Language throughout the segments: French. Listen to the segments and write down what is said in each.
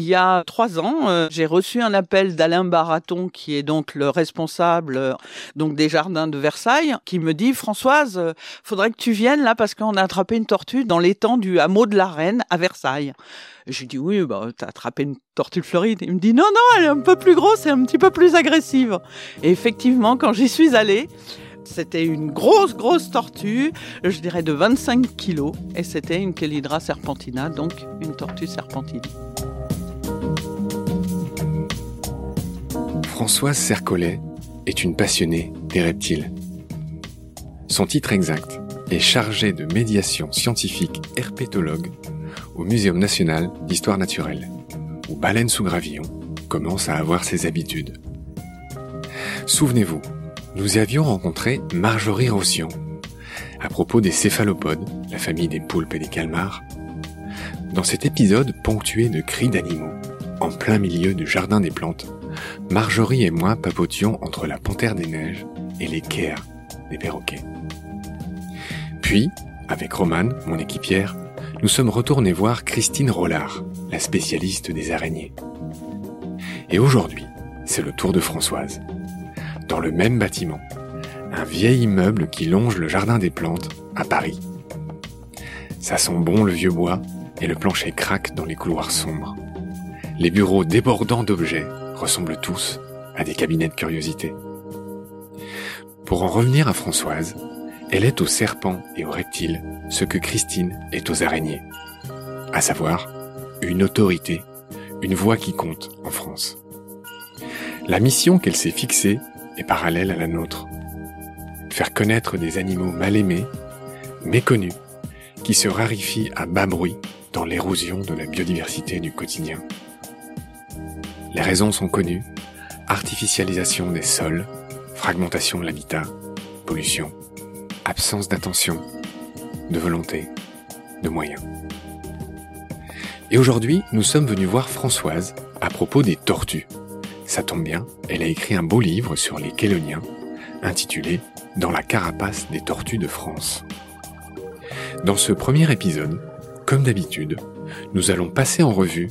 Il y a trois ans, euh, j'ai reçu un appel d'Alain Baraton, qui est donc le responsable euh, donc des jardins de Versailles, qui me dit Françoise, euh, faudrait que tu viennes là parce qu'on a attrapé une tortue dans l'étang du hameau de la Reine à Versailles. J'ai dit oui, bah t'as attrapé une tortue de Floride. Il me dit non non, elle est un peu plus grosse et un petit peu plus agressive. Et effectivement, quand j'y suis allée, c'était une grosse, grosse tortue, je dirais de 25 kilos, et c'était une Chelydra serpentina, donc une tortue serpentine. Françoise Sercollet est une passionnée des reptiles. Son titre exact est chargée de médiation scientifique herpétologue au Muséum national d'histoire naturelle, où Baleine sous gravillon commence à avoir ses habitudes. Souvenez-vous, nous avions rencontré Marjorie Rossian à propos des céphalopodes, la famille des poulpes et des calmars. Dans cet épisode ponctué de cris d'animaux, en plein milieu du jardin des plantes, Marjorie et moi papotions entre la panthère des neiges et les des perroquets. Puis, avec Romane, mon équipière, nous sommes retournés voir Christine Rollard, la spécialiste des araignées. Et aujourd'hui, c'est le tour de Françoise. Dans le même bâtiment, un vieil immeuble qui longe le jardin des plantes à Paris. Ça sent bon le vieux bois et le plancher craque dans les couloirs sombres. Les bureaux débordants d'objets ressemblent tous à des cabinets de curiosité. Pour en revenir à Françoise, elle est aux serpents et aux reptiles ce que Christine est aux araignées. À savoir, une autorité, une voix qui compte en France. La mission qu'elle s'est fixée est parallèle à la nôtre. Faire connaître des animaux mal aimés, méconnus, qui se raréfient à bas bruit dans l'érosion de la biodiversité du quotidien. Les raisons sont connues. Artificialisation des sols, fragmentation de l'habitat, pollution, absence d'attention, de volonté, de moyens. Et aujourd'hui, nous sommes venus voir Françoise à propos des tortues. Ça tombe bien, elle a écrit un beau livre sur les Kéloniens, intitulé Dans la carapace des tortues de France. Dans ce premier épisode, comme d'habitude, nous allons passer en revue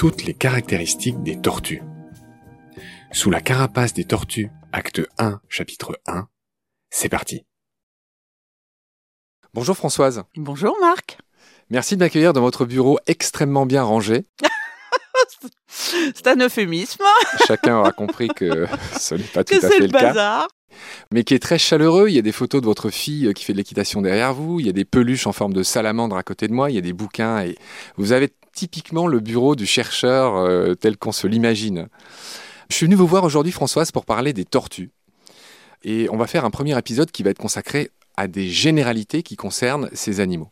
toutes les caractéristiques des tortues. Sous la carapace des tortues, acte 1, chapitre 1, c'est parti. Bonjour Françoise. Bonjour Marc. Merci de m'accueillir dans votre bureau extrêmement bien rangé. c'est un euphémisme. Chacun aura compris que ce n'est pas tout à fait le, cas. Mais qui est très chaleureux. Il y a des photos de votre fille qui fait de l'équitation derrière vous. Il y a des peluches en forme de salamandre à côté de moi. Il y a des bouquins et vous avez typiquement le bureau du chercheur euh, tel qu'on se l'imagine. Je suis venu vous voir aujourd'hui, Françoise, pour parler des tortues. Et on va faire un premier épisode qui va être consacré à des généralités qui concernent ces animaux.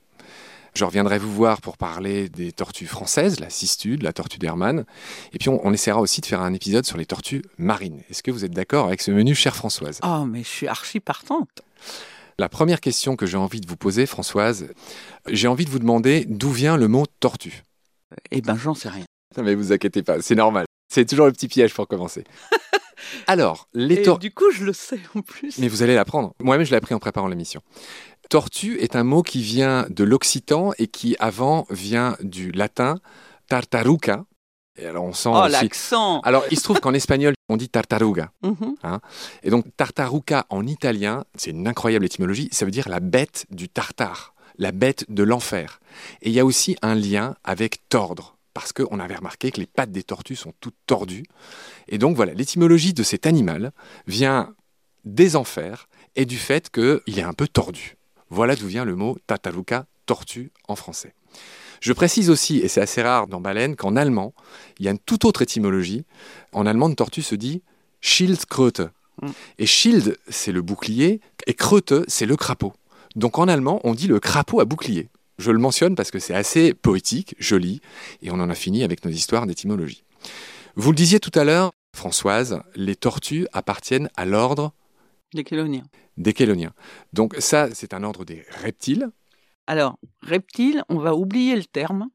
Je reviendrai vous voir pour parler des tortues françaises, la cistude, la tortue d'Hermann. Et puis on, on, essaiera aussi de faire un épisode sur les tortues marines. Est-ce que vous êtes d'accord avec ce menu, chère Françoise? Oh, mais je suis archi partante. La première question que j'ai envie de vous poser, Françoise, j'ai envie de vous demander d'où vient le mot tortue? Eh ben, j'en sais rien. Non, mais vous inquiétez pas, c'est normal. C'est toujours le petit piège pour commencer. Alors, les tortues. Du coup, je le sais en plus. Mais vous allez l'apprendre. Moi-même, je l'ai appris en préparant l'émission. Tortue est un mot qui vient de l'occitan et qui avant vient du latin tartaruca. Et alors on sent oh, l'accent Alors il se trouve qu'en espagnol on dit tartaruga. Mhm. hein et donc tartaruca en italien, c'est une incroyable étymologie, ça veut dire la bête du tartare, la bête de l'enfer. Et il y a aussi un lien avec tordre parce qu'on avait remarqué que les pattes des tortues sont toutes tordues. Et donc voilà, l'étymologie de cet animal vient des enfers et du fait qu'il est un peu tordu. Voilà d'où vient le mot tataruka, tortue en français. Je précise aussi, et c'est assez rare dans baleine, qu'en allemand, il y a une toute autre étymologie. En allemand, tortue se dit Schildkröte. Mm. Et Schild, c'est le bouclier, et Kröte, c'est le crapaud. Donc en allemand, on dit le crapaud à bouclier. Je le mentionne parce que c'est assez poétique, joli, et on en a fini avec nos histoires d'étymologie. Vous le disiez tout à l'heure, Françoise, les tortues appartiennent à l'ordre des chéloniens. Des chéloniens. Donc ça, c'est un ordre des reptiles. Alors, reptiles, on va oublier le terme.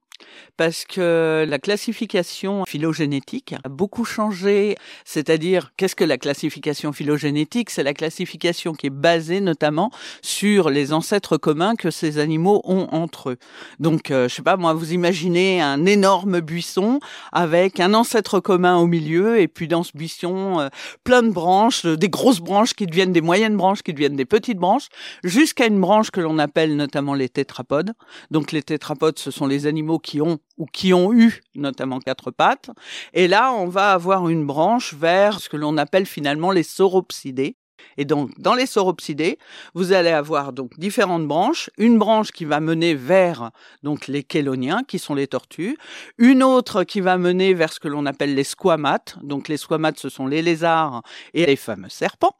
Parce que la classification phylogénétique a beaucoup changé. C'est-à-dire, qu'est-ce que la classification phylogénétique? C'est la classification qui est basée notamment sur les ancêtres communs que ces animaux ont entre eux. Donc, euh, je sais pas, moi, vous imaginez un énorme buisson avec un ancêtre commun au milieu, et puis dans ce buisson, euh, plein de branches, euh, des grosses branches qui deviennent des moyennes branches, qui deviennent des petites branches, jusqu'à une branche que l'on appelle notamment les tétrapodes. Donc, les tétrapodes, ce sont les animaux qui ont ou qui ont eu notamment quatre pattes. Et là, on va avoir une branche vers ce que l'on appelle finalement les sauropsidés. Et donc, dans les sauropsidés, vous allez avoir donc différentes branches. Une branche qui va mener vers donc les chéloniens, qui sont les tortues. Une autre qui va mener vers ce que l'on appelle les squamates. Donc, les squamates, ce sont les lézards et les fameux serpents.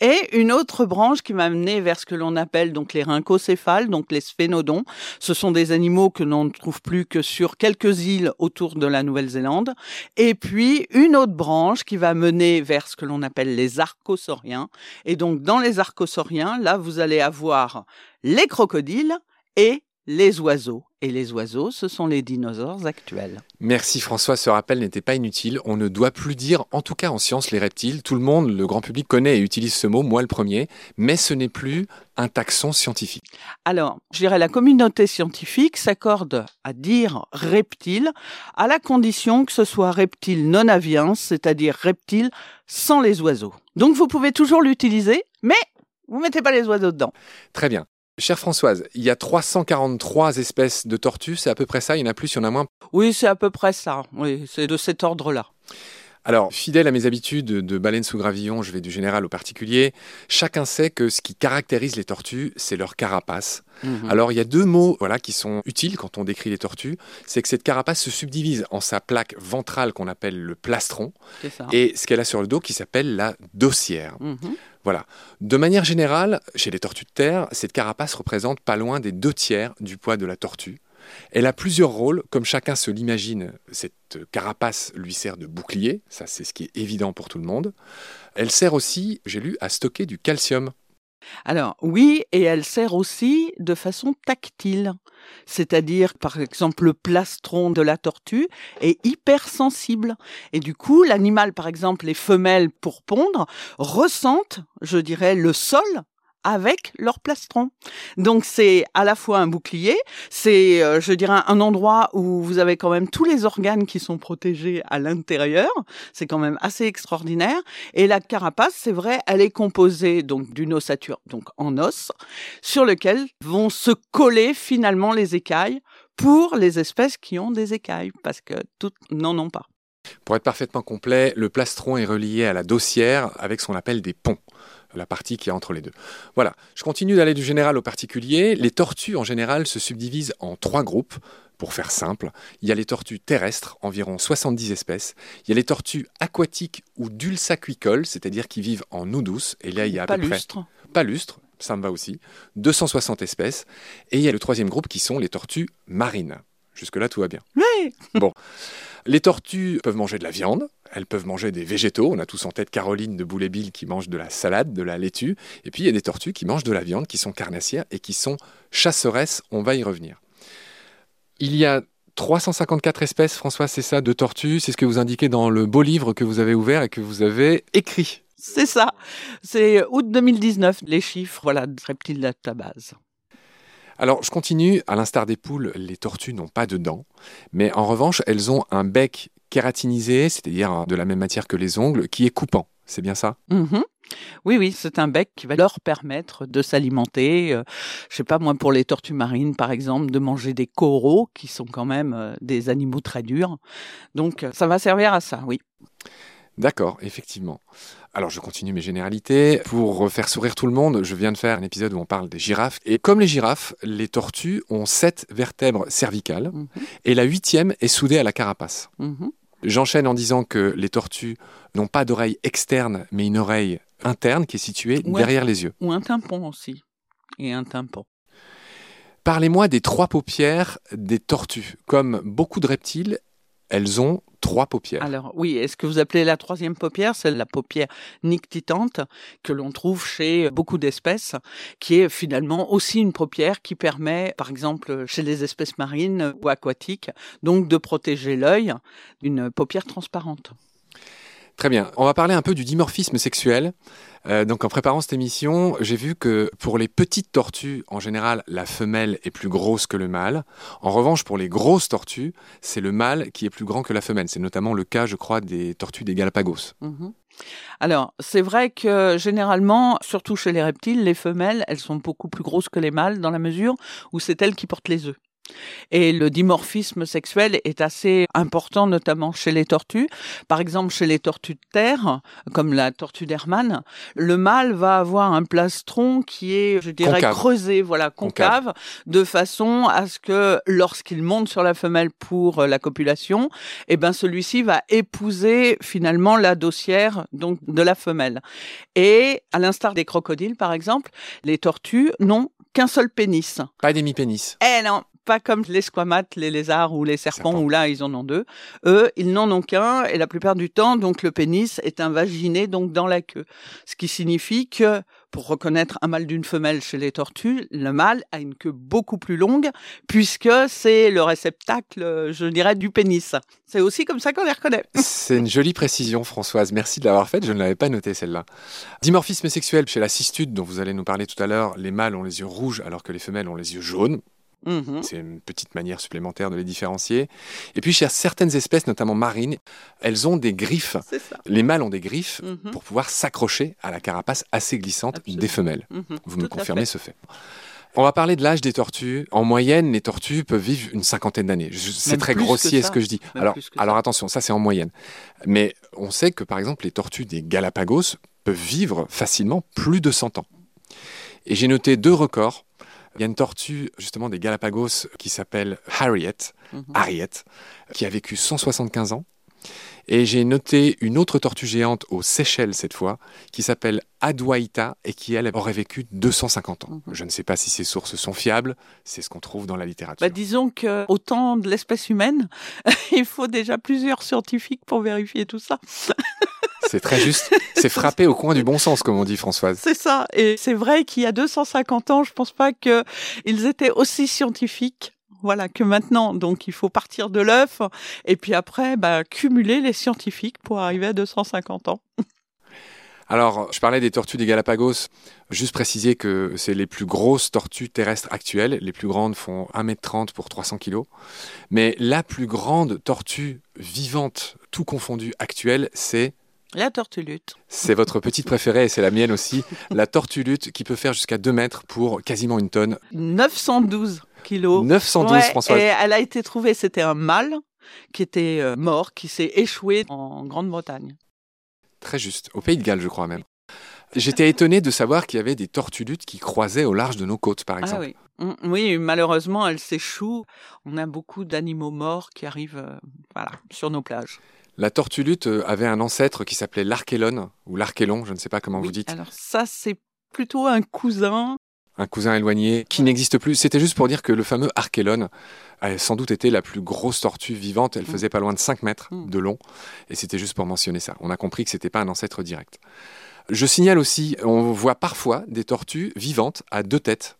Et une autre branche qui va mener vers ce que l'on appelle donc les rhincocéphales, donc les sphénodons. Ce sont des animaux que l'on ne trouve plus que sur quelques îles autour de la Nouvelle-Zélande. Et puis, une autre branche qui va mener vers ce que l'on appelle les archosauriens et donc, dans les archosauriens, là, vous allez avoir les crocodiles et les oiseaux. Et les oiseaux, ce sont les dinosaures actuels. Merci François, ce rappel n'était pas inutile. On ne doit plus dire, en tout cas en science, les reptiles. Tout le monde, le grand public connaît et utilise ce mot, moi le premier, mais ce n'est plus un taxon scientifique. Alors, je dirais la communauté scientifique s'accorde à dire reptile à la condition que ce soit reptile non aviens, c'est-à-dire reptile sans les oiseaux. Donc vous pouvez toujours l'utiliser, mais vous mettez pas les oiseaux dedans. Très bien. Chère Françoise, il y a 343 espèces de tortues, c'est à peu près ça, il y en a plus, il y en a moins? Oui, c'est à peu près ça, oui, c'est de cet ordre-là. Alors, fidèle à mes habitudes de baleine sous gravillon, je vais du général au particulier. Chacun sait que ce qui caractérise les tortues, c'est leur carapace. Mhm. Alors, il y a deux mots voilà, qui sont utiles quand on décrit les tortues. C'est que cette carapace se subdivise en sa plaque ventrale qu'on appelle le plastron et ce qu'elle a sur le dos qui s'appelle la dossière. Mhm. Voilà. De manière générale, chez les tortues de terre, cette carapace représente pas loin des deux tiers du poids de la tortue. Elle a plusieurs rôles, comme chacun se l'imagine. Cette carapace lui sert de bouclier, ça c'est ce qui est évident pour tout le monde. Elle sert aussi, j'ai lu, à stocker du calcium alors oui, et elle sert aussi de façon tactile. C'est-à-dire, par exemple, le plastron de la tortue est hypersensible. Et du coup, l'animal, par exemple, les femelles pour pondre, ressentent, je dirais, le sol avec leur plastron. Donc c'est à la fois un bouclier, c'est euh, je dirais un endroit où vous avez quand même tous les organes qui sont protégés à l'intérieur, c'est quand même assez extraordinaire et la carapace, c'est vrai, elle est composée donc d'une ossature donc en os sur lequel vont se coller finalement les écailles pour les espèces qui ont des écailles parce que toutes n'en ont pas. Pour être parfaitement complet, le plastron est relié à la dossière avec ce qu'on appelle des ponts la partie qui est entre les deux. Voilà, je continue d'aller du général au particulier. Les tortues en général se subdivisent en trois groupes. Pour faire simple, il y a les tortues terrestres, environ 70 espèces. Il y a les tortues aquatiques ou dulsacuicoles, c'est-à-dire qui vivent en eau douce. Et là, il y a à peu près... Palustre, ça me va aussi. 260 espèces. Et il y a le troisième groupe qui sont les tortues marines. Jusque-là, tout va bien. Oui Bon. Les tortues peuvent manger de la viande, elles peuvent manger des végétaux. On a tous en tête Caroline de Boulébile qui mange de la salade, de la laitue. Et puis il y a des tortues qui mangent de la viande, qui sont carnassières et qui sont chasseresses. On va y revenir. Il y a 354 espèces, François, c'est ça, de tortues. C'est ce que vous indiquez dans le beau livre que vous avez ouvert et que vous avez écrit. C'est ça. C'est août 2019, les chiffres, voilà, de reptiles base. Alors, je continue. À l'instar des poules, les tortues n'ont pas de dents, mais en revanche, elles ont un bec kératinisé, c'est-à-dire de la même matière que les ongles, qui est coupant. C'est bien ça? Mm-hmm. Oui, oui, c'est un bec qui va leur permettre de s'alimenter. Je euh, je sais pas, moi, pour les tortues marines, par exemple, de manger des coraux, qui sont quand même euh, des animaux très durs. Donc, euh, ça va servir à ça, oui. D'accord, effectivement. Alors je continue mes généralités. Pour faire sourire tout le monde, je viens de faire un épisode où on parle des girafes. Et comme les girafes, les tortues ont sept vertèbres cervicales mhm. et la huitième est soudée à la carapace. Mhm. J'enchaîne en disant que les tortues n'ont pas d'oreille externe, mais une oreille interne qui est située derrière les yeux. Ou un tympan aussi. Et un tympan. Parlez-moi des trois paupières des tortues. Comme beaucoup de reptiles, elles ont trois paupières. Alors oui, est-ce que vous appelez la troisième paupière C'est la paupière nictitante que l'on trouve chez beaucoup d'espèces, qui est finalement aussi une paupière qui permet, par exemple chez les espèces marines ou aquatiques, donc de protéger l'œil d'une paupière transparente. Très bien. On va parler un peu du dimorphisme sexuel. Euh, donc en préparant cette émission, j'ai vu que pour les petites tortues, en général, la femelle est plus grosse que le mâle. En revanche, pour les grosses tortues, c'est le mâle qui est plus grand que la femelle. C'est notamment le cas, je crois, des tortues des Galapagos. Mhm. Alors, c'est vrai que généralement, surtout chez les reptiles, les femelles, elles sont beaucoup plus grosses que les mâles dans la mesure où c'est elles qui portent les œufs. Et le dimorphisme sexuel est assez important, notamment chez les tortues. Par exemple, chez les tortues de terre, comme la tortue d'Hermann, le mâle va avoir un plastron qui est, je dirais, creusé, voilà, concave, de façon à ce que lorsqu'il monte sur la femelle pour euh, la copulation, eh ben, celui-ci va épouser finalement la dossière, donc, de la femelle. Et, à l'instar des crocodiles, par exemple, les tortues n'ont qu'un seul pénis. Pas demi-pénis. Eh non, pas comme les squamates, les lézards ou les serpents, où là, ils en ont deux. Eux, ils n'en ont qu'un, et la plupart du temps, donc, le pénis est invaginer donc, dans la queue. Ce qui signifie que, pour reconnaître un mâle d'une femelle chez les tortues, le mâle a une queue beaucoup plus longue, puisque c'est le réceptacle, je dirais, du pénis. C'est aussi comme ça qu'on les reconnaît. C'est une jolie précision, Françoise. Merci de l'avoir faite. Je ne l'avais pas noté, celle-là. Dimorphisme sexuel chez la cistude, dont vous allez nous parler tout à l'heure, les mâles ont les yeux rouges alors que les femelles ont les yeux jaunes. Mhm. C'est une petite manière supplémentaire de les différencier. Et puis chez certaines espèces, notamment marines, elles ont des griffes. Les mâles ont des griffes mhm. pour pouvoir s'accrocher à la carapace assez glissante des femelles. Mhm. Vous me confirmez ce fait. On va parler de l'âge des tortues. En moyenne, les tortues peuvent vivre une cinquantaine d'années. C'est très grossier ce que je dis. alors, alors attention, ça c'est en moyenne. Mais on sait que par exemple les tortues des Galapagos peuvent vivre facilement plus de 100 ans. Et j'ai noté deux records il y a une tortue, justement, des Galapagos qui s'appelle Harriet, mhm. Harriet, qui a vécu 175 ans. Et j'ai noté une autre tortue géante aux Seychelles cette fois, qui s'appelle Adwaita et qui, elle, aurait vécu 250 ans. Mhm. Je ne sais pas si ces sources sont fiables, c'est ce qu'on trouve dans la littérature. Bah, disons qu'au temps de l'espèce humaine, il faut déjà plusieurs scientifiques pour vérifier tout ça. C'est très juste. C'est frappé au coin du bon sens, comme on dit Françoise. C'est ça. Et c'est vrai qu'il y a 250 ans, je pense pas qu'ils étaient aussi scientifiques voilà que maintenant. Donc il faut partir de l'œuf et puis après bah, cumuler les scientifiques pour arriver à 250 ans. Alors, je parlais des tortues des Galapagos. Juste préciser que c'est les plus grosses tortues terrestres actuelles. Les plus grandes font 1m30 pour 300 kg. Mais la plus grande tortue vivante, tout confondu, actuelle, c'est la tortulute. C'est votre petite préférée et c'est la mienne aussi. La tortulute qui peut faire jusqu'à 2 mètres pour quasiment une tonne. 912 kilos. 912, François. Et elle a été trouvée, c'était un mâle qui était euh, mort, qui s'est échoué en Grande-Bretagne. Très juste. Au Pays de Galles, je crois même. J'étais étonné de savoir qu'il y avait des tortulutes qui croisaient au large de nos côtes, par ah exemple. oui. Mm, oui, malheureusement, elles s'échouent. On a beaucoup d'animaux morts qui arrivent euh, voilà, sur nos plages. La tortulute euh, avait un ancêtre qui s'appelait l'archélone, ou l'archélon, je ne sais pas comment vous dites. Alors ça, c'est plutôt un cousin. Un cousin éloigné qui n'existe plus. C'était juste pour dire que le fameux archélone a sans doute été la plus grosse tortue vivante. Elle mm. faisait pas loin de 5 mètres mm. de long. Et c'était juste pour mentionner ça. On a compris que c'était pas un ancêtre direct. Je signale aussi, on voit parfois des tortues vivantes à deux têtes.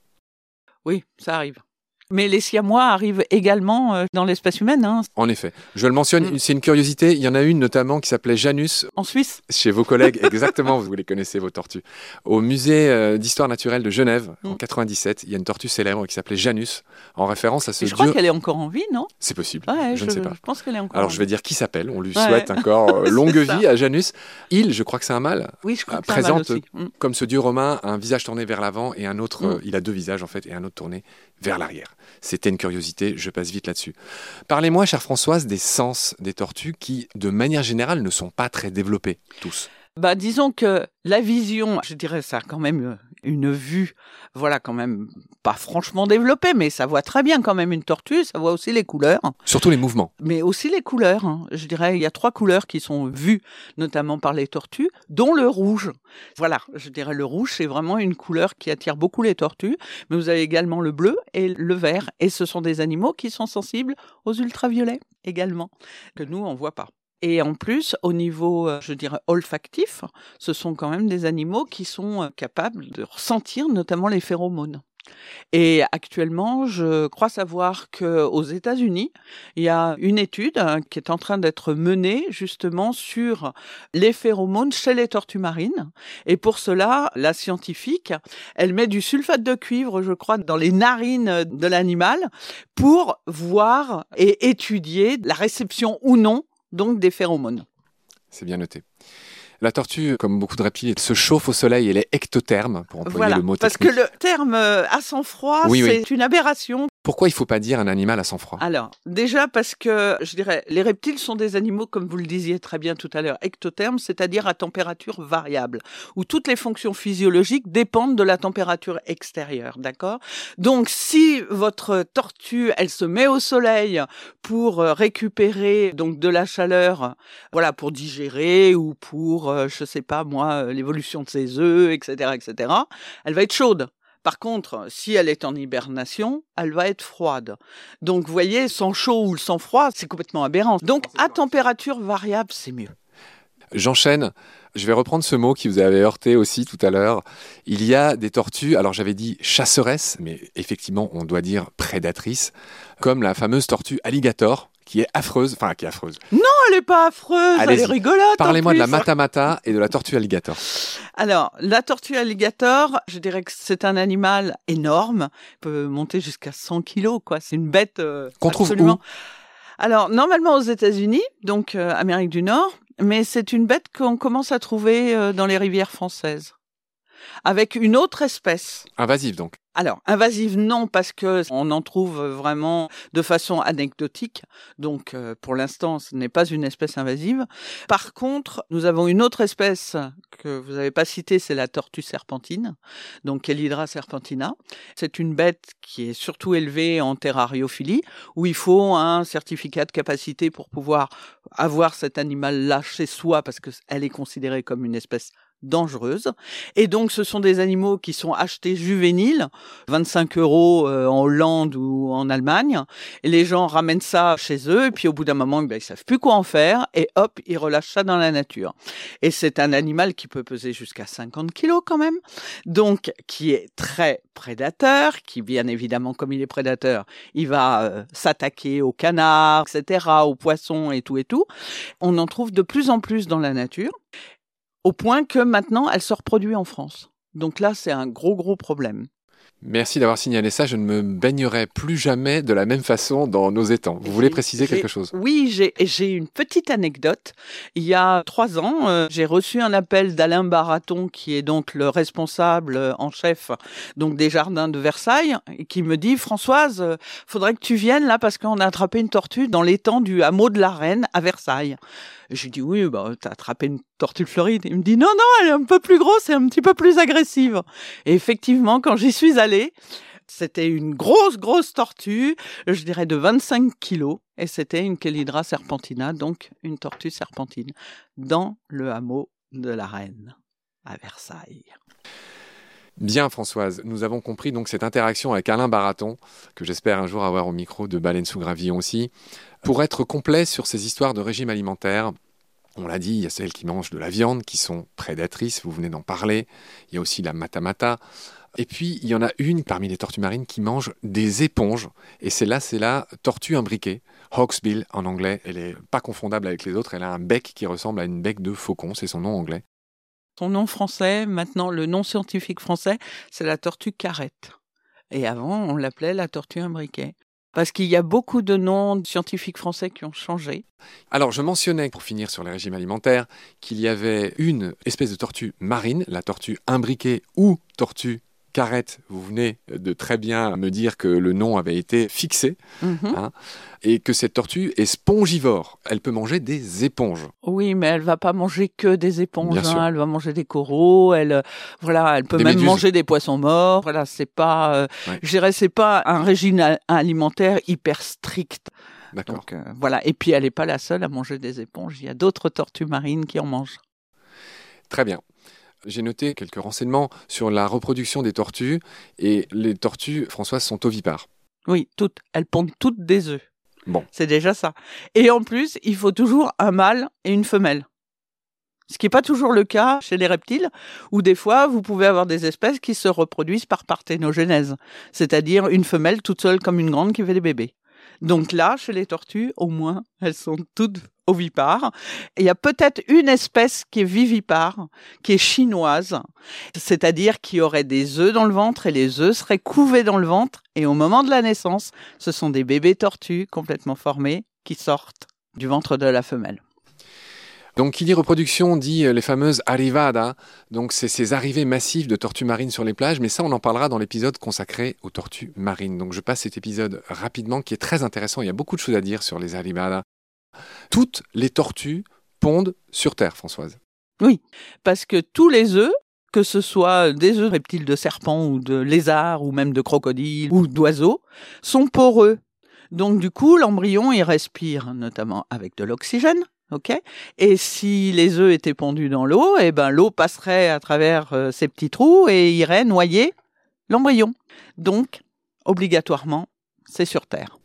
Oui, ça arrive. Mais les siamois arrivent également euh, dans l'espèce humaine. Hein. En effet. Je le mentionne, mm. c'est une curiosité. Il y en a une notamment qui s'appelait Janus. En Suisse Chez vos collègues, exactement, vous les connaissez, vos tortues. Au musée euh, d'histoire naturelle de Genève, en 97, mm. il y a une tortue célèbre qui s'appelait Janus, en référence à ce Et je crois qu'elle est encore en vie, non? C'est possible. je, ne sais pas. Je pense qu'elle est encore Alors je vais dire qui s'appelle. On lui souhaite encore euh, longue vie à Janus. Il, je crois que c'est un mâle. Oui, je crois que présente, un mâle aussi. Mm. comme ce dieu romain, un visage tourné vers l'avant et un autre, il a deux visages en fait, et un autre tourné vers l'arrière. C'était une curiosité, je passe vite là-dessus. Parlez-moi, chère Françoise, des sens des tortues qui, de manière générale, ne sont pas très développés, tous. Bah, disons que la vision, je dirais ça quand même, une vue, voilà, quand même pas franchement développée, mais ça voit très bien quand même une tortue, ça voit aussi les couleurs. Surtout les mouvements. Mais aussi les couleurs. Hein. Je dirais, il y a trois couleurs qui sont vues, notamment par les tortues, dont le rouge. Voilà, je dirais le rouge, c'est vraiment une couleur qui attire beaucoup les tortues, mais vous avez également le bleu et le vert, et ce sont des animaux qui sont sensibles aux ultraviolets également, que nous, on voit pas. Et en plus, au niveau, euh, je dirais, olfactif, ce sont quand même des animaux qui sont euh, capables de ressentir notamment les phéromones. Et actuellement, je crois savoir qu'aux États-Unis, il y a une étude hein, qui est en train d'être menée justement sur les phéromones chez les tortues marines. Et pour cela, la scientifique, elle met du sulfate de cuivre, je crois, dans les narines de l'animal pour voir et étudier la réception ou non donc des phéromones. C'est bien noté. La tortue, comme beaucoup de reptiles, se chauffe au soleil. Elle est ectotherme, pour employer le mot Parce que le terme euh, à sang-froid, c'est une aberration. Pourquoi il ne faut pas dire un animal à sang-froid? Alors, déjà parce que, je dirais, les reptiles sont des animaux, comme vous le disiez très bien tout à l'heure, ectothermes, c'est-à-dire à température variable, où toutes les fonctions physiologiques dépendent de la température extérieure, d'accord? Donc, si votre tortue, elle se met au soleil pour euh, récupérer donc de la chaleur, voilà, pour digérer ou pour, euh, je sais pas moi, euh, l'évolution de ses œufs, etc., etc., elle va être chaude. Par contre, si elle est en hibernation, elle va être froide. Donc, vous voyez, sans chaud ou sans froid, c'est complètement aberrant. Donc, à température variable, c'est mieux. J'enchaîne. Je vais reprendre ce mot qui vous avait heurté aussi tout à l'heure. Il y a des tortues, alors j'avais dit chasseresses, mais effectivement on doit dire prédatrices, comme la fameuse tortue alligator, qui est affreuse, enfin qui est affreuse. Non, elle est pas affreuse, elle est rigolote. Parlez-moi de la matamata et de la tortue alligator. Alors, la tortue alligator, je dirais que c'est un animal énorme, peut monter jusqu'à 100 kilos, quoi. C'est une bête euh, qu'on trouve où? Alors, normalement aux États-Unis, donc euh, Amérique du Nord, mais c'est une bête qu'on commence à trouver euh, dans les rivières françaises avec une autre espèce. Invasive donc. Alors, invasive non, parce que on en trouve vraiment de façon anecdotique. Donc, euh, pour l'instant, ce n'est pas une espèce invasive. Par contre, nous avons une autre espèce que vous n'avez pas citée, c'est la tortue serpentine, donc Elidra serpentina. C'est une bête qui est surtout élevée en terrariophilie, où il faut un certificat de capacité pour pouvoir avoir cet animal-là chez soi, parce qu'elle est considérée comme une espèce dangereuse. Et donc, ce sont des animaux qui sont achetés juvéniles, 25 euros euh, en Hollande ou en Allemagne. Et les gens ramènent ça chez eux, et puis au bout d'un moment, ben, ils savent plus quoi en faire, et hop, ils relâchent ça dans la nature. Et c'est un animal qui peut peser jusqu'à 50 kilos quand même, donc qui est très prédateur, qui bien évidemment, comme il est prédateur, il va euh, s'attaquer aux canards, etc., aux poissons et tout et tout. On en trouve de plus en plus dans la nature au point que maintenant, elle se reproduit en France. Donc là, c'est un gros, gros problème. Merci d'avoir signalé ça. Je ne me baignerai plus jamais de la même façon dans nos étangs. Vous voulez préciser quelque chose? Oui, j'ai une petite anecdote. Il y a trois ans, euh, j'ai reçu un appel d'Alain Baraton, qui est donc le responsable euh, en chef donc des jardins de Versailles, et qui me dit Françoise, euh, faudrait que tu viennes là parce qu'on a attrapé une tortue dans l'étang du hameau de la Reine à Versailles. Je lui dis oui, bah t'as attrapé une tortue floride. Il me dit non, non, elle est un peu plus grosse et un petit peu plus agressive. Et effectivement, quand j'y suis allée, c'était une grosse, grosse tortue, je dirais de 25 kilos, et c'était une Chelydra serpentina, donc une tortue serpentine, dans le hameau de la Reine, à Versailles. Bien Françoise, nous avons compris donc cette interaction avec Alain Baraton, que j'espère un jour avoir au micro de Baleine sous Gravillon aussi. Pour être complet sur ces histoires de régime alimentaire, on l'a dit, il y a celles qui mangent de la viande, qui sont prédatrices, vous venez d'en parler. Il y a aussi la matamata. Et puis, il y en a une parmi les tortues marines qui mange des éponges. Et c'est là, c'est la tortue imbriquée. Hawksbill en anglais. Elle n'est pas confondable avec les autres. Elle a un bec qui ressemble à une bec de faucon. C'est son nom anglais. Son nom français, maintenant le nom scientifique français, c'est la tortue carrette. Et avant, on l'appelait la tortue imbriquée parce qu'il y a beaucoup de noms scientifiques français qui ont changé. Alors, je mentionnais, pour finir sur les régimes alimentaires, qu'il y avait une espèce de tortue marine, la tortue imbriquée ou tortue carrette, vous venez de très bien me dire que le nom avait été fixé, Mhm. hein, et que cette tortue est spongivore. Elle peut manger des éponges. Oui, mais elle va pas manger que des éponges. Hein. Elle va manger des coraux. Elle, euh, voilà, elle peut Des même méduses. manger des poissons morts. Voilà, c'est pas, euh, Ouais. je dirais, c'est pas un régime alimentaire hyper strict. D'accord. Euh, voilà. Et puis elle n'est pas la seule à manger des éponges. Il y a d'autres tortues marines qui en mangent. Très bien. J'ai noté quelques renseignements sur la reproduction des tortues, et les tortues, Françoise, sont ovipares. Oui, toutes. Elles pondent toutes des œufs. Bon. C'est déjà ça. Et en plus, il faut toujours un mâle et une femelle. Ce qui n'est pas toujours le cas chez les reptiles, où des fois, vous pouvez avoir des espèces qui se reproduisent par parthénogenèse, c'est-à-dire une femelle toute seule comme une grande qui fait des bébés. Donc là, chez les tortues, au moins, elles sont toutes ovipares. Il y a peut-être une espèce qui est vivipare, qui est chinoise, c'est-à-dire qui aurait des œufs dans le ventre et les œufs seraient couvés dans le ventre. Et au moment de la naissance, ce sont des bébés tortues complètement formés qui sortent du ventre de la femelle. Donc, qui dit reproduction dit euh, les fameuses arrivadas. Donc, c'est ces arrivées massives de tortues marines sur les plages. Mais ça, on en parlera dans l'épisode consacré aux tortues marines. Donc, je passe cet épisode rapidement, qui est très intéressant. Il y a beaucoup de choses à dire sur les arrivadas. Toutes les tortues pondent sur Terre, Françoise. Parce que tous les œufs, que ce soit des œufs reptiles de serpents ou de lézards ou même de crocodiles ou d'oiseaux, sont poreux. Donc du coup, l'embryon, il respire notamment avec de l'oxygène. Et si les œufs étaient pondus dans l'eau, eh ben l'eau passerait à travers euh, ces petits trous et irait noyer l'embryon. Donc, obligatoirement, c'est sur Terre.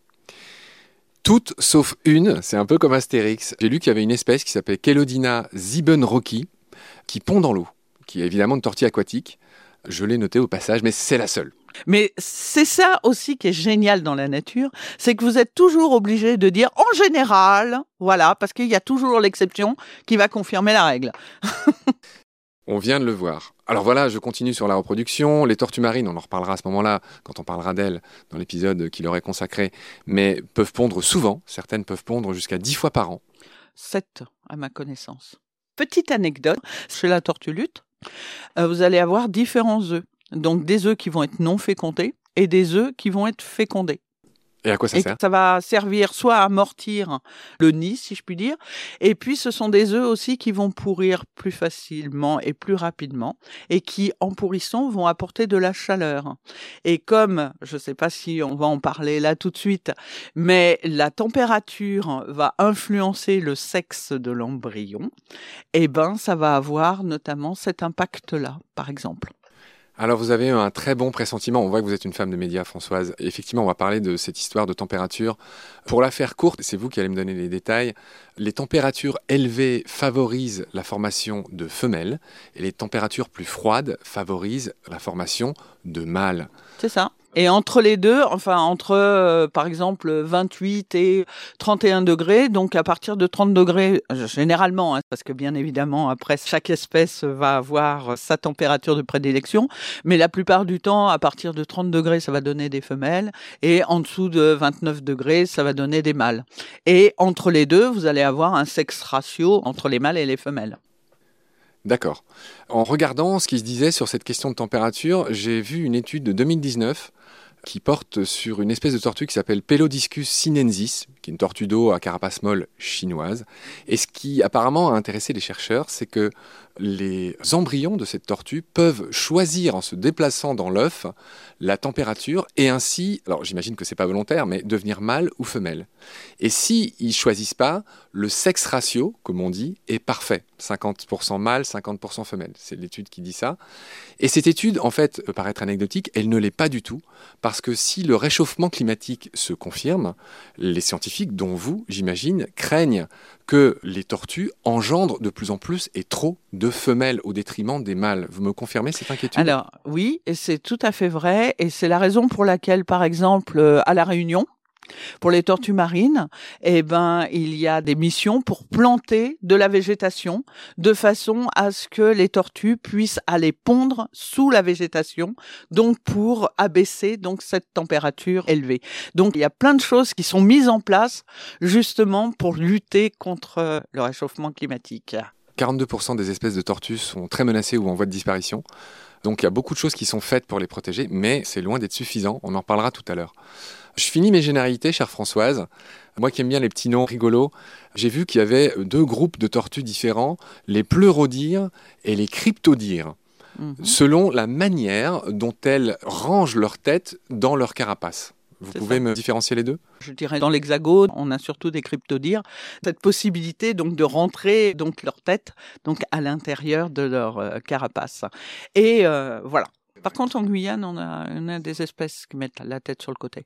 Toutes sauf une, c'est un peu comme Astérix. J'ai lu qu'il y avait une espèce qui s'appelait Kelodina zibenrocki qui pond dans l'eau, qui est évidemment une tortue aquatique. Je l'ai noté au passage, mais c'est la seule. Mais c'est ça aussi qui est génial dans la nature, c'est que vous êtes toujours obligé de dire en général, voilà, parce qu'il y a toujours l'exception qui va confirmer la règle. On vient de le voir. Alors voilà, je continue sur la reproduction. Les tortues marines, on en reparlera à ce moment-là, quand on parlera d'elles dans l'épisode qui leur est consacré, mais peuvent pondre souvent. Certaines peuvent pondre jusqu'à 10 fois par an. Sept, à ma connaissance. Petite anecdote, chez la tortue lutte, euh, vous allez avoir différents œufs. Donc des œufs qui vont être non fécondés et des œufs qui vont être fécondés. Et à quoi ça et sert? ça va servir soit à amortir le nid, si je puis dire, et puis ce sont des œufs aussi qui vont pourrir plus facilement et plus rapidement, et qui, en pourrissant, vont apporter de la chaleur. Et comme, je ne sais pas si on va en parler là tout de suite, mais la température va influencer le sexe de l'embryon, et ben ça va avoir notamment cet impact-là, par exemple. Alors vous avez un très bon pressentiment, on voit que vous êtes une femme de médias Françoise. Effectivement, on va parler de cette histoire de température. Pour la faire courte, c'est vous qui allez me donner les détails, les températures élevées favorisent la formation de femelles et les températures plus froides favorisent la formation de mâles. C'est ça. Et entre les deux, enfin entre euh, par exemple 28 et 31 degrés, donc à partir de 30 degrés, euh, généralement, hein, parce que bien évidemment après chaque espèce va avoir sa température de prédilection, mais la plupart du temps à partir de 30 degrés ça va donner des femelles et en dessous de 29 degrés ça va donner des mâles. Et entre les deux, vous allez avoir un sexe ratio entre les mâles et les femelles. D'accord. En regardant ce qui se disait sur cette question de température, j'ai vu une étude de 2019 qui porte sur une espèce de tortue qui s'appelle Pelodiscus sinensis, qui est une tortue d'eau à carapace molle chinoise. Et ce qui apparemment a intéressé les chercheurs, c'est que les embryons de cette tortue peuvent choisir en se déplaçant dans l'œuf la température et ainsi, alors j'imagine que c'est pas volontaire, mais devenir mâle ou femelle. Et si ils choisissent pas, le sexe ratio, comme on dit, est parfait. 50% mâle, 50% femelle. C'est l'étude qui dit ça. Et cette étude, en fait, peut paraître anecdotique, elle ne l'est pas du tout, parce que si le réchauffement climatique se confirme, les scientifiques, dont vous, j'imagine, craignent que les tortues engendrent de plus en plus et trop de femelles au détriment des mâles. Vous me confirmez cette inquiétude? Alors oui, c'est tout à fait vrai, et c'est la raison pour laquelle, par exemple, euh, à la Réunion, pour les tortues marines, eh ben, il y a des missions pour planter de la végétation de façon à ce que les tortues puissent aller pondre sous la végétation, donc pour abaisser donc cette température élevée. Donc il y a plein de choses qui sont mises en place justement pour lutter contre le réchauffement climatique. 42% des espèces de tortues sont très menacées ou en voie de disparition. Donc il y a beaucoup de choses qui sont faites pour les protéger, mais c'est loin d'être suffisant. On en parlera tout à l'heure. Je finis mes généralités, chère Françoise. Moi qui aime bien les petits noms rigolos, j'ai vu qu'il y avait deux groupes de tortues différents, les pleurodires et les cryptodires, mhm. selon la manière dont elles rangent leur tête dans leur carapace. Vous pouvez me différencier les deux? Je dirais dans l'hexagone, on a surtout des cryptodires. Cette possibilité donc de rentrer donc leur tête donc à l'intérieur de leur euh, carapace. Et euh, voilà. Par contre, en Guyane, on a, on a des espèces qui mettent la tête sur le côté.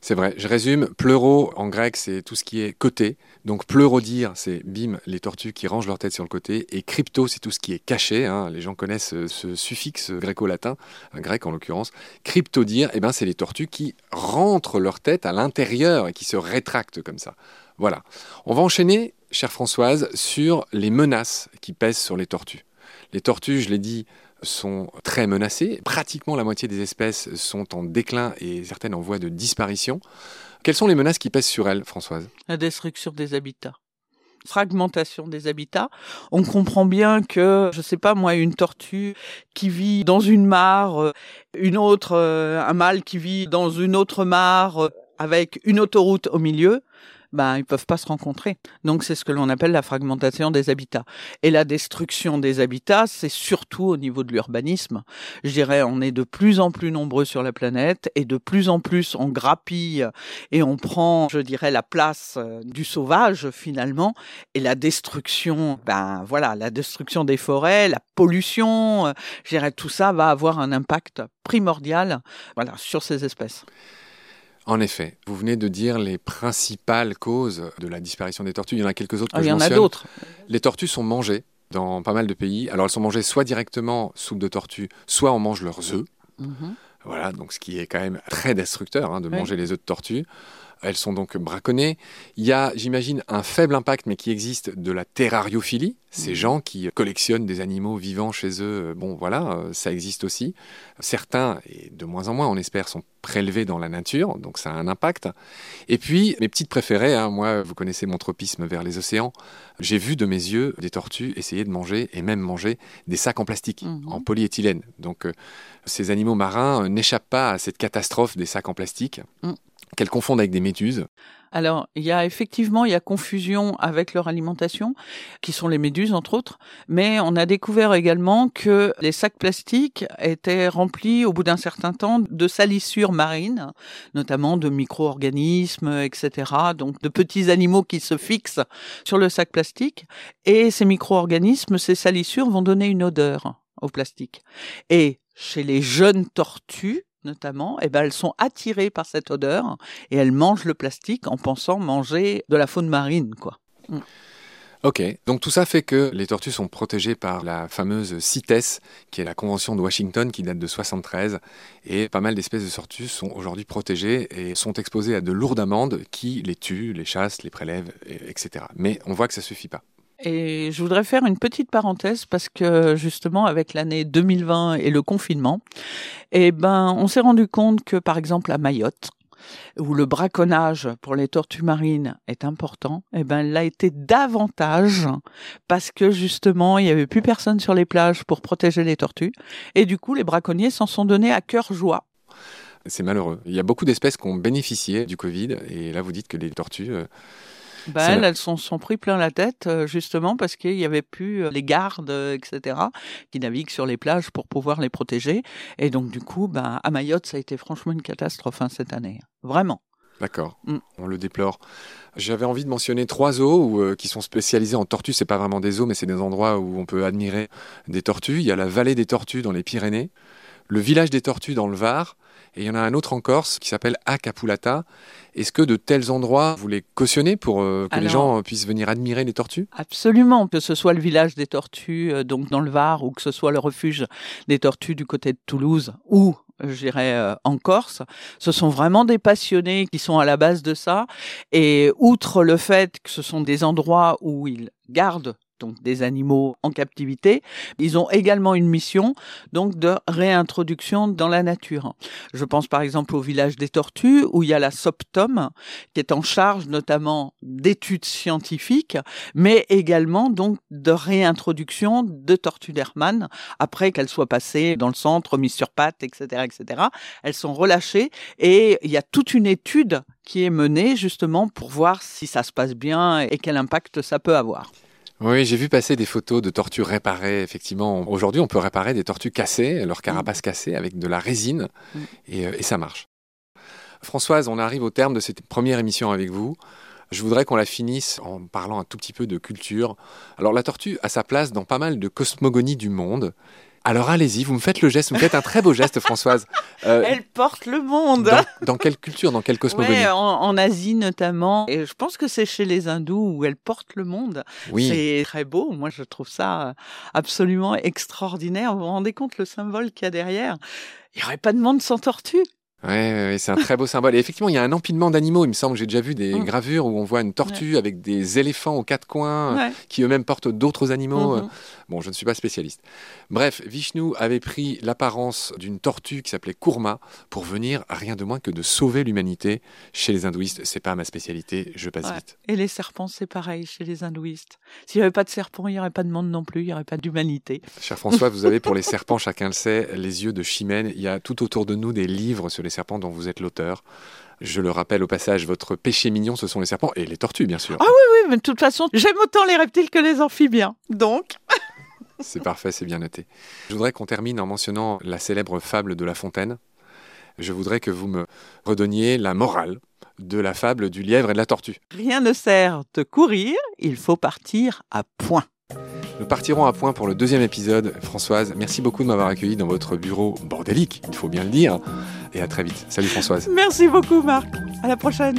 C'est vrai. Je résume. Pleuro, en grec, c'est tout ce qui est côté. Donc pleurodire, c'est bim, les tortues qui rangent leur tête sur le côté. Et crypto, c'est tout ce qui est caché. Hein. Les gens connaissent ce, suffixe gréco-latin, un grec en l'occurrence. Cryptodire, eh ben, c'est les tortues qui rentrent leur tête à l'intérieur et qui se rétractent comme ça. Voilà. On va enchaîner, chère Françoise, sur les menaces qui pèsent sur les tortues. Les tortues, je l'ai dit, sont très menacées. Pratiquement la moitié des espèces sont en déclin et certaines en voie de disparition. Quelles sont les menaces qui pèsent sur elles, Françoise? La destruction des habitats fragmentation des habitats. On comprend bien que, je sais pas moi, une tortue qui vit dans une mare, euh, une autre, euh, un mâle qui vit dans une autre mare euh, avec une autoroute au milieu, ben ils peuvent pas se rencontrer. Donc c'est ce que l'on appelle la fragmentation des habitats. Et la destruction des habitats, c'est surtout au niveau de l'urbanisme. Je dirais, on est de plus en plus nombreux sur la planète et de plus en plus on grappille et on prend, je dirais, la place euh, du sauvage finalement. Et la destruction, ben voilà, la destruction des forêts, la pollution, euh, je dirais, tout ça va avoir un impact primordial, voilà, sur ces espèces. En effet, vous venez de dire les principales causes de la disparition des tortues. Il y en a quelques autres que ah, Il y en a d'autres. Les tortues sont mangées dans pas mal de pays. Alors elles sont mangées soit directement soupe de tortue, soit on mange leurs œufs. Mhm. Voilà, donc ce qui est quand même très destructeur hein, de manger les œufs de tortue. Elles sont donc braconnées. Il y a, j'imagine, un faible impact, mais qui existe, de la terrariophilie. Ces mmh. gens qui collectionnent des animaux vivants chez eux, bon voilà, euh, ça existe aussi. Certains, et de moins en moins on espère, sont prélevés dans la nature, donc ça a un impact. Et puis, mes petites préférées, hein, moi, vous connaissez mon tropisme vers les océans, j'ai vu de mes yeux des tortues essayer de manger, et même manger, des sacs en plastique, mmh. en polyéthylène. Donc, euh, ces animaux marins euh, n'échappent pas à cette catastrophe des sacs en plastique. Mmh qu'elles confondent avec des méduses alors, il y a effectivement, il y a confusion avec leur alimentation, qui sont les méduses entre autres, mais on a découvert également que les sacs plastiques étaient remplis au bout d'un certain temps de salissures marines, notamment de micro-organismes, etc. Donc de petits animaux qui se fixent sur le sac plastique, et ces micro-organismes, ces salissures vont donner une odeur au plastique. Et chez les jeunes tortues, notamment, eh ben, elles sont attirées par cette odeur et elles mangent le plastique en pensant manger de la faune marine, quoi. Mm. Ok, donc tout ça fait que les tortues sont protégées par la fameuse CITES, qui est la convention de Washington qui date de 73, et pas mal d'espèces de tortues sont aujourd'hui protégées et sont exposées à de lourdes amendes qui les tuent, les chassent, les prélèvent, etc. Mais on voit que ça suffit pas. Et je voudrais faire une petite parenthèse parce que justement avec l'année 2020 et le confinement, eh ben on s'est rendu compte que par exemple à Mayotte, où le braconnage pour les tortues marines est important, eh ben l'a été davantage parce que justement il y avait plus personne sur les plages pour protéger les tortues et du coup les braconniers s'en sont donnés à cœur joie. C'est malheureux. Il y a beaucoup d'espèces qui ont bénéficié du Covid et là vous dites que les tortues euh, bah, elles, elles sont, sont pris plein la tête, euh, justement, parce qu'il n'y avait plus euh, les gardes, euh, etc., qui naviguent sur les plages pour pouvoir les protéger. Et donc, du coup, bah, à Mayotte, ça a été franchement une catastrophe hein, cette année. Vraiment. D'accord, mm. on le déplore. J'avais envie de mentionner trois zoos qui sont spécialisés en tortues. C'est pas vraiment des zoos, mais c'est des endroits où on peut admirer des tortues. Il y a la vallée des tortues dans les Pyrénées, le village des tortues dans le Var, et il y en a un autre en Corse qui s'appelle Acapulata. Est-ce que de tels endroits, vous les cautionnez pour euh, que les gens euh, puissent venir admirer les tortues? Absolument, que ce soit le village des tortues, euh, donc dans le Var, ou que ce soit le refuge des tortues du côté de Toulouse, ou je dirais en Corse. Ce sont vraiment des passionnés qui sont à la base de ça. Et outre le fait que ce sont des endroits où ils gardent donc des animaux en captivité. Ils ont également une mission donc de réintroduction dans la nature. Je pense par exemple au village des tortues où il y a la SOPTOM qui est en charge notamment d'études scientifiques, mais également donc de réintroduction de tortues d'Hermann après qu'elles soient passées dans le centre, mises sur pattes, etc., etc. Elles sont relâchées et il y a toute une étude qui est menée justement pour voir si ça se passe bien et quel impact ça peut avoir. Oui, j'ai vu passer des photos de tortues réparées. Effectivement, aujourd'hui, on peut réparer des tortues cassées, leur carapace mm. cassée, avec de la résine, mm. euh, et, ça marche. Françoise, on arrive au terme de cette première émission avec vous. Je voudrais qu'on la finisse en parlant un tout petit peu de culture. Alors la tortue a sa place dans pas mal de cosmogonies du monde. Alors allez-y, vous me faites le geste, vous me faites un très beau geste, Françoise. Euh, Elle porte le monde. Dans, quelle culture, dans quelle cosmogonie en, Asie notamment. Et je pense que c'est chez les hindous où elle porte le monde. Oui. C'est très beau. Moi, je trouve ça absolument extraordinaire. Vous vous rendez compte le symbole qu'il y a derrière? Il n'y aurait pas de monde sans tortue. Oui, c'est un très beau symbole. Et effectivement, il y a un empilement d'animaux. Il me semble, j'ai déjà vu des mm. gravures où on voit une tortue avec des éléphants aux quatre coins qui eux-mêmes portent d'autres animaux. Mm-hmm. Bon, je ne suis pas spécialiste. Bref, Vishnu avait pris l'apparence d'une tortue qui s'appelait Kurma pour venir rien de moins que de sauver l'humanité. Chez les hindouistes, c'est pas ma spécialité, je passe vite. Et les serpents, c'est pareil chez les hindouistes. S'il n'y avait pas de serpents, il n'y aurait pas de monde non plus, il n'y aurait pas d'humanité. Cher François, vous avez pour les serpents, chacun le sait, les yeux de Chimène. Il y a tout autour de nous des livres sur les serpents dont vous êtes l'auteur. Je le rappelle au passage, votre péché mignon, ce sont les serpents et les tortues, bien sûr. Ah oui, oui, mais de toute façon, j'aime autant les reptiles que les amphibiens. Donc. C'est parfait, c'est bien noté. Je voudrais qu'on termine en mentionnant la célèbre fable de La Fontaine. Je voudrais que vous me redonniez la morale de la fable du lièvre et de la tortue. Rien ne sert de courir, il faut partir à point. Nous partirons à point pour le deuxième épisode. Françoise, merci beaucoup de m'avoir accueilli dans votre bureau bordélique, il faut bien le dire. Et à très vite. Salut Françoise. Merci beaucoup Marc. À la prochaine.